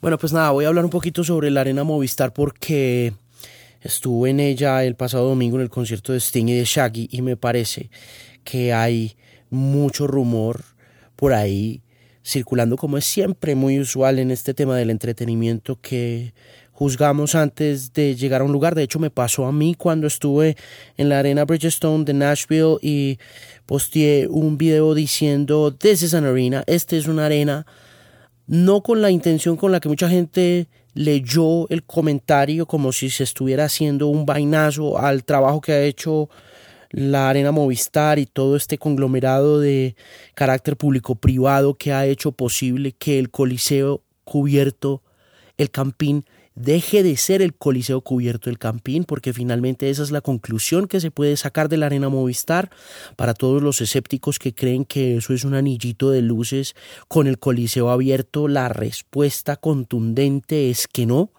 Bueno, pues nada, voy a hablar un poquito sobre la Arena Movistar porque estuve en ella el pasado domingo en el concierto de Sting y de Shaggy y me parece que hay mucho rumor por ahí circulando como es siempre muy usual en este tema del entretenimiento que juzgamos antes de llegar a un lugar. De hecho, me pasó a mí cuando estuve en la arena Bridgestone de Nashville y posteé un video diciendo, This is an arena, esta es una arena, no con la intención con la que mucha gente leyó el comentario como si se estuviera haciendo un vainazo al trabajo que ha hecho la Arena Movistar y todo este conglomerado de carácter público-privado que ha hecho posible que el Coliseo cubierto, el Campín, deje de ser el Coliseo cubierto del Campín, porque finalmente esa es la conclusión que se puede sacar de la Arena Movistar para todos los escépticos que creen que eso es un anillito de luces con el Coliseo abierto. La respuesta contundente es que no,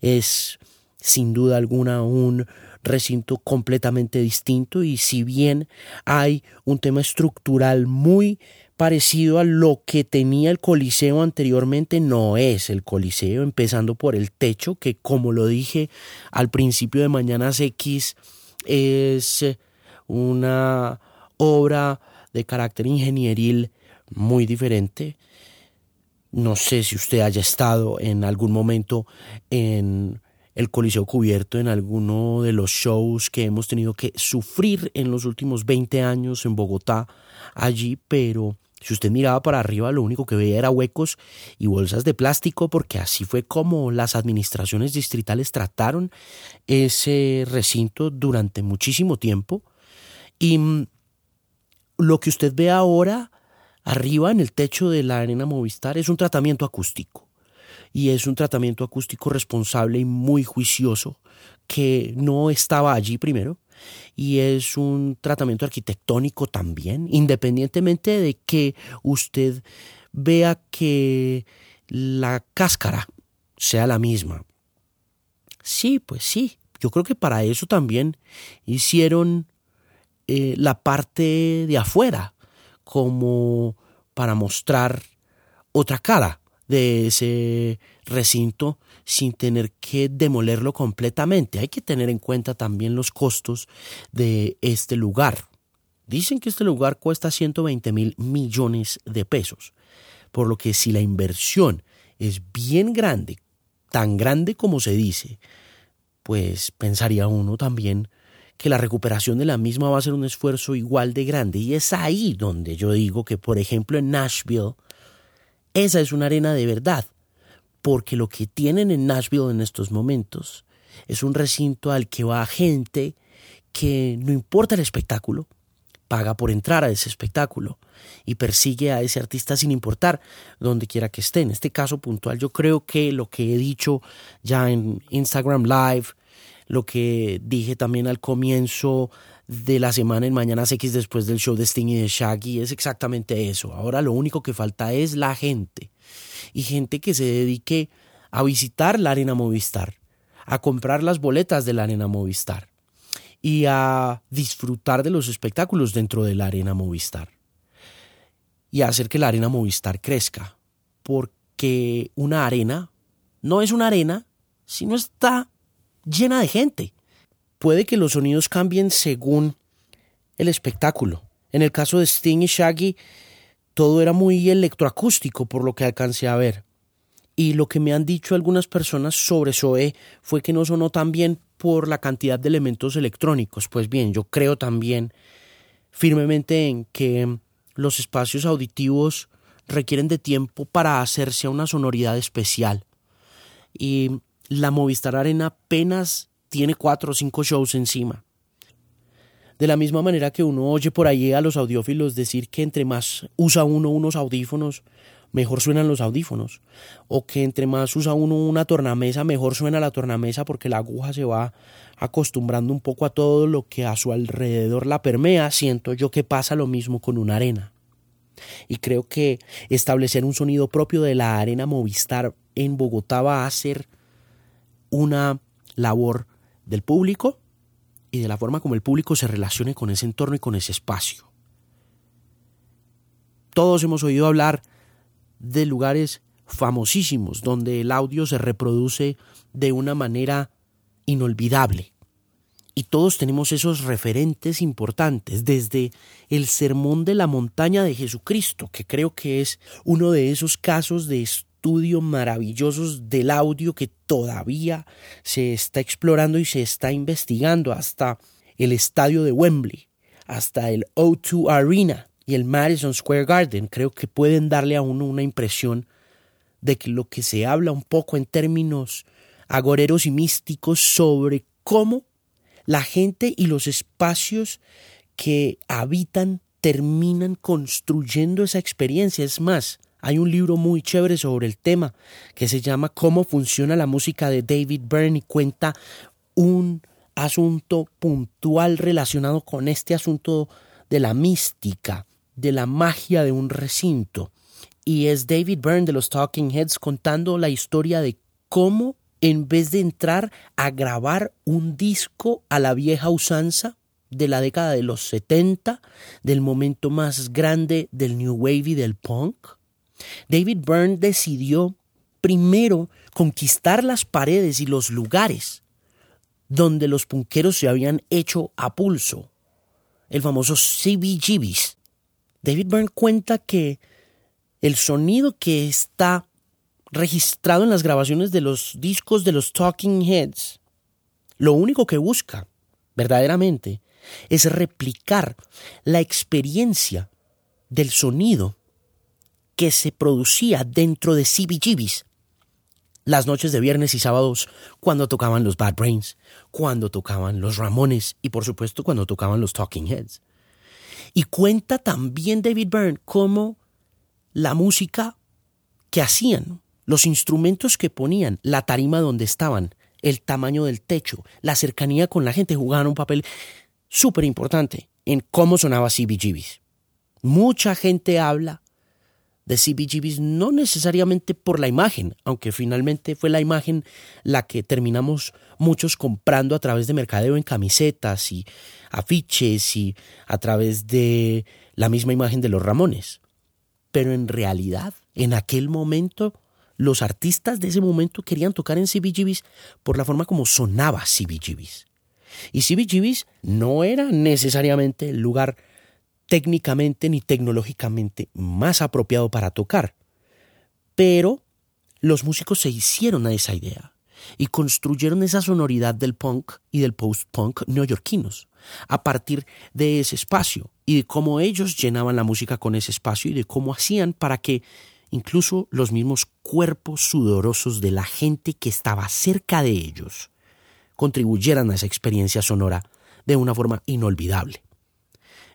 es sin duda alguna un recinto completamente distinto y si bien hay un tema estructural muy parecido a lo que tenía el Coliseo anteriormente, no es el Coliseo, empezando por el techo, que como lo dije al principio de Mañanas X, es una obra de carácter ingenieril muy diferente. No sé si usted haya estado en algún momento en el Coliseo cubierto, en alguno de los shows que hemos tenido que sufrir en los últimos 20 años en Bogotá allí, pero si usted miraba para arriba, lo único que veía era huecos y bolsas de plástico, porque así fue como las administraciones distritales trataron ese recinto durante muchísimo tiempo. Y mm, lo que usted ve ahora, arriba en el techo de la arena Movistar, es un tratamiento acústico. Y es un tratamiento acústico responsable y muy juicioso que no estaba allí primero y es un tratamiento arquitectónico también, independientemente de que usted vea que la cáscara sea la misma. Sí, pues sí, yo creo que para eso también hicieron eh, la parte de afuera, como para mostrar otra cara de ese recinto sin tener que demolerlo completamente. Hay que tener en cuenta también los costos de este lugar. Dicen que este lugar cuesta 120 mil millones de pesos, por lo que si la inversión es bien grande, tan grande como se dice, pues pensaría uno también que la recuperación de la misma va a ser un esfuerzo igual de grande. Y es ahí donde yo digo que, por ejemplo, en Nashville, esa es una arena de verdad, porque lo que tienen en Nashville en estos momentos es un recinto al que va gente que no importa el espectáculo, paga por entrar a ese espectáculo y persigue a ese artista sin importar donde quiera que esté. En este caso puntual yo creo que lo que he dicho ya en Instagram Live, lo que dije también al comienzo de la semana en Mañanas X después del show de Sting y de Shaggy es exactamente eso. Ahora lo único que falta es la gente y gente que se dedique a visitar la arena Movistar, a comprar las boletas de la arena Movistar y a disfrutar de los espectáculos dentro de la arena Movistar y a hacer que la arena Movistar crezca, porque una arena no es una arena si no está llena de gente. Puede que los sonidos cambien según el espectáculo. En el caso de Sting y Shaggy, todo era muy electroacústico por lo que alcancé a ver. Y lo que me han dicho algunas personas sobre Zoe fue que no sonó tan bien por la cantidad de elementos electrónicos. Pues bien, yo creo también firmemente en que los espacios auditivos requieren de tiempo para hacerse a una sonoridad especial. Y la Movistar Arena apenas tiene cuatro o cinco shows encima. De la misma manera que uno oye por ahí a los audiófilos decir que entre más usa uno unos audífonos, mejor suenan los audífonos. O que entre más usa uno una tornamesa, mejor suena la tornamesa porque la aguja se va acostumbrando un poco a todo lo que a su alrededor la permea. Siento yo que pasa lo mismo con una arena. Y creo que establecer un sonido propio de la arena Movistar en Bogotá va a ser una labor del público y de la forma como el público se relacione con ese entorno y con ese espacio. Todos hemos oído hablar de lugares famosísimos donde el audio se reproduce de una manera inolvidable. Y todos tenemos esos referentes importantes, desde el Sermón de la Montaña de Jesucristo, que creo que es uno de esos casos de estudio maravillosos del audio que todavía se está explorando y se está investigando, hasta el estadio de Wembley, hasta el O2 Arena y el Madison Square Garden. Creo que pueden darle a uno una impresión de que lo que se habla un poco en términos agoreros y místicos sobre cómo la gente y los espacios que habitan terminan construyendo esa experiencia. Es más, hay un libro muy chévere sobre el tema que se llama Cómo funciona la música de David Byrne y cuenta un asunto puntual relacionado con este asunto de la mística, de la magia de un recinto. Y es David Byrne de los Talking Heads contando la historia de cómo en vez de entrar a grabar un disco a la vieja usanza de la década de los 70, del momento más grande del New Wave y del punk, David Byrne decidió primero conquistar las paredes y los lugares donde los punqueros se habían hecho a pulso, el famoso CBGBs. David Byrne cuenta que el sonido que está registrado en las grabaciones de los discos de los Talking Heads, lo único que busca, verdaderamente, es replicar la experiencia del sonido que se producía dentro de CBGBs las noches de viernes y sábados cuando tocaban los Bad Brains, cuando tocaban los Ramones y por supuesto cuando tocaban los Talking Heads. Y cuenta también David Byrne cómo la música que hacían los instrumentos que ponían, la tarima donde estaban, el tamaño del techo, la cercanía con la gente jugaban un papel súper importante en cómo sonaba CBGBs. Mucha gente habla de CBGBs no necesariamente por la imagen, aunque finalmente fue la imagen la que terminamos muchos comprando a través de mercadeo en camisetas y afiches y a través de la misma imagen de los Ramones. Pero en realidad, en aquel momento, los artistas de ese momento querían tocar en CBGBs por la forma como sonaba CBGBs. Y CBGBs no era necesariamente el lugar técnicamente ni tecnológicamente más apropiado para tocar. Pero los músicos se hicieron a esa idea y construyeron esa sonoridad del punk y del post-punk neoyorquinos a partir de ese espacio y de cómo ellos llenaban la música con ese espacio y de cómo hacían para que incluso los mismos cuerpos sudorosos de la gente que estaba cerca de ellos contribuyeran a esa experiencia sonora de una forma inolvidable.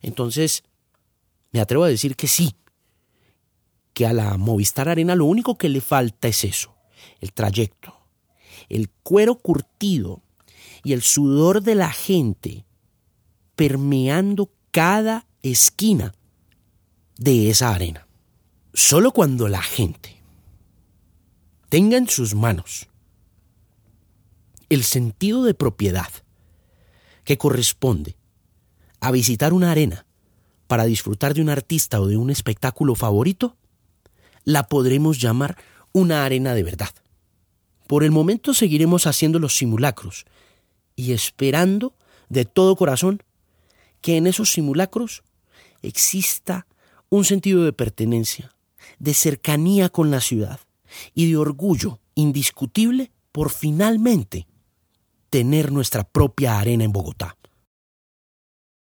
Entonces, me atrevo a decir que sí, que a la Movistar Arena lo único que le falta es eso, el trayecto, el cuero curtido y el sudor de la gente permeando cada esquina de esa arena. Solo cuando la gente tenga en sus manos el sentido de propiedad que corresponde a visitar una arena para disfrutar de un artista o de un espectáculo favorito, la podremos llamar una arena de verdad. Por el momento seguiremos haciendo los simulacros y esperando de todo corazón que en esos simulacros exista un sentido de pertenencia, de cercanía con la ciudad y de orgullo indiscutible por finalmente tener nuestra propia arena en Bogotá.